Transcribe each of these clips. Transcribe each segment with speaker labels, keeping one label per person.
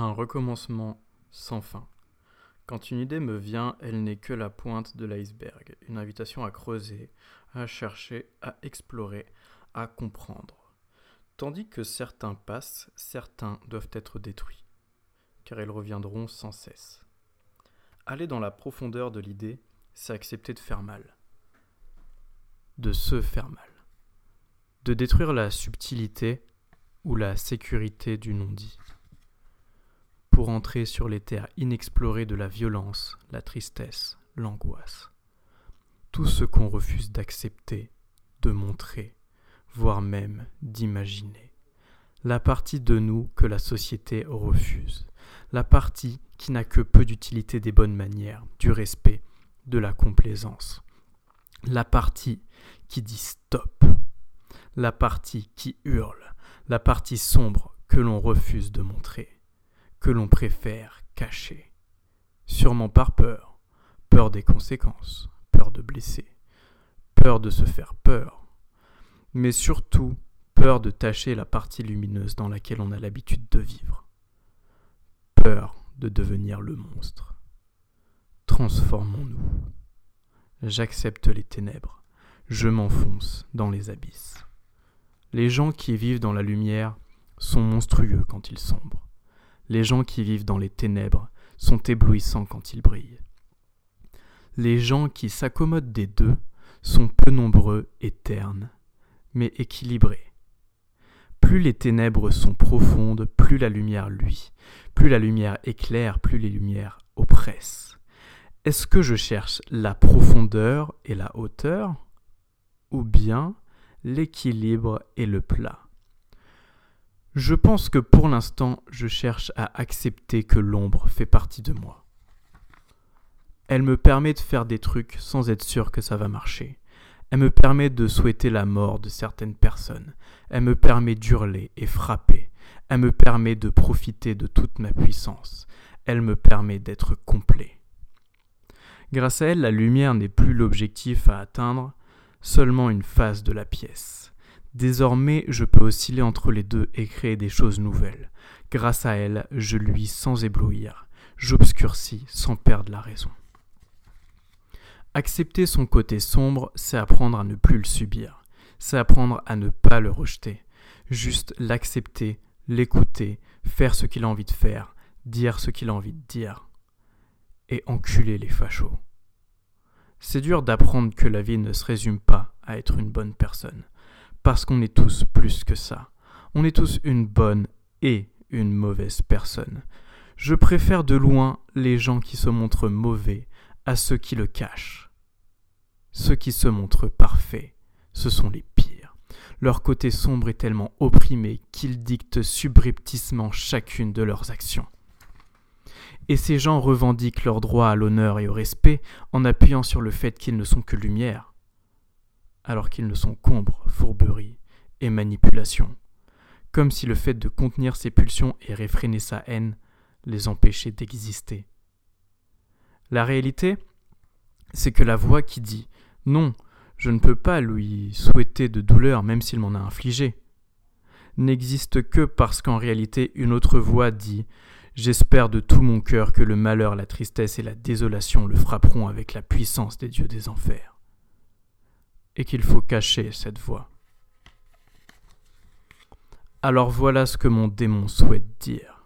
Speaker 1: Un recommencement sans fin. Quand une idée me vient, elle n'est que la pointe de l'iceberg, une invitation à creuser, à chercher, à explorer, à comprendre. Tandis que certains passent, certains doivent être détruits, car ils reviendront sans cesse. Aller dans la profondeur de l'idée, c'est accepter de faire mal, de se faire mal, de détruire la subtilité ou la sécurité du non-dit entrer sur les terres inexplorées de la violence, la tristesse, l'angoisse. Tout ce qu'on refuse d'accepter, de montrer, voire même d'imaginer. La partie de nous que la société refuse. La partie qui n'a que peu d'utilité des bonnes manières, du respect, de la complaisance. La partie qui dit stop. La partie qui hurle. La partie sombre que l'on refuse de montrer que l'on préfère cacher. Sûrement par peur, peur des conséquences, peur de blesser, peur de se faire peur, mais surtout peur de tâcher la partie lumineuse dans laquelle on a l'habitude de vivre, peur de devenir le monstre. Transformons-nous. J'accepte les ténèbres, je m'enfonce dans les abysses. Les gens qui vivent dans la lumière sont monstrueux quand ils sombrent. Les gens qui vivent dans les ténèbres sont éblouissants quand ils brillent. Les gens qui s'accommodent des deux sont peu nombreux et ternes, mais équilibrés. Plus les ténèbres sont profondes, plus la lumière luit. Plus la lumière éclaire, plus les lumières oppressent. Est-ce que je cherche la profondeur et la hauteur ou bien l'équilibre et le plat? Je pense que pour l'instant, je cherche à accepter que l'ombre fait partie de moi. Elle me permet de faire des trucs sans être sûr que ça va marcher. Elle me permet de souhaiter la mort de certaines personnes. Elle me permet d'hurler et frapper. Elle me permet de profiter de toute ma puissance. Elle me permet d'être complet. Grâce à elle, la lumière n'est plus l'objectif à atteindre, seulement une phase de la pièce. Désormais, je peux osciller entre les deux et créer des choses nouvelles. Grâce à elle, je luis sans éblouir, j'obscurcis sans perdre la raison. Accepter son côté sombre, c'est apprendre à ne plus le subir, c'est apprendre à ne pas le rejeter, juste l'accepter, l'écouter, faire ce qu'il a envie de faire, dire ce qu'il a envie de dire, et enculer les fachos. C'est dur d'apprendre que la vie ne se résume pas à être une bonne personne, parce qu'on est tous plus que ça. On est tous une bonne et une mauvaise personne. Je préfère de loin les gens qui se montrent mauvais à ceux qui le cachent. Ceux qui se montrent parfaits, ce sont les pires. Leur côté sombre est tellement opprimé qu'ils dictent subrepticement chacune de leurs actions. Et ces gens revendiquent leur droit à l'honneur et au respect en appuyant sur le fait qu'ils ne sont que lumière, alors qu'ils ne sont qu'ombre, fourberie et manipulation, comme si le fait de contenir ses pulsions et réfréner sa haine les empêchait d'exister. La réalité, c'est que la voix qui dit Non, je ne peux pas lui souhaiter de douleur même s'il m'en a infligé, n'existe que parce qu'en réalité une autre voix dit J'espère de tout mon cœur que le malheur, la tristesse et la désolation le frapperont avec la puissance des dieux des enfers et qu'il faut cacher cette voix. Alors voilà ce que mon démon souhaite dire.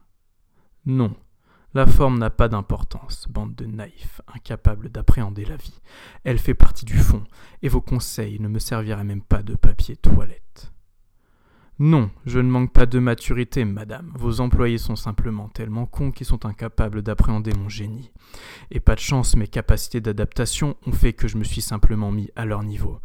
Speaker 1: Non, la forme n'a pas d'importance, bande de naïfs, incapables d'appréhender la vie. Elle fait partie du fond, et vos conseils ne me serviraient même pas de papier toilette. Non, je ne manque pas de maturité, madame. Vos employés sont simplement tellement cons qu'ils sont incapables d'appréhender mon génie. Et pas de chance, mes capacités d'adaptation ont fait que je me suis simplement mis à leur niveau.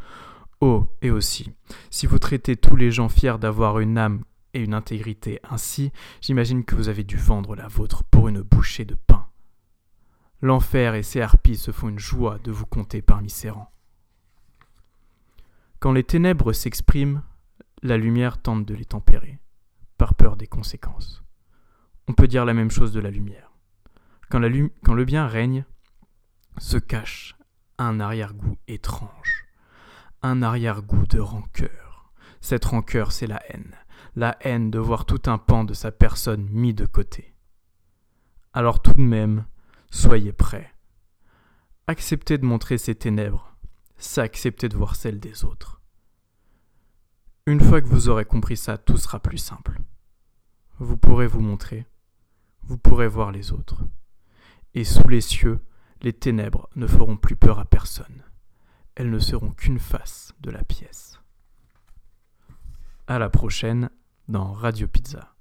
Speaker 1: Oh, et aussi, si vous traitez tous les gens fiers d'avoir une âme et une intégrité ainsi, j'imagine que vous avez dû vendre la vôtre pour une bouchée de pain. L'enfer et ses harpies se font une joie de vous compter parmi ses rangs. Quand les ténèbres s'expriment, la lumière tente de les tempérer, par peur des conséquences. On peut dire la même chose de la lumière. Quand, le bien règne, se cache un arrière-goût étrange, un arrière-goût de rancœur. Cette rancœur, c'est la haine, la haine de voir tout un pan de sa personne mis de côté. Alors tout de même, soyez prêts. Acceptez de montrer ces ténèbres, c'est accepter de voir celles des autres. Une fois que vous aurez compris ça, tout sera plus simple. Vous pourrez vous montrer, vous pourrez voir les autres. Et sous les cieux, les ténèbres ne feront plus peur à personne. Elles ne seront qu'une face de la pièce. À la prochaine dans Radio Pizza.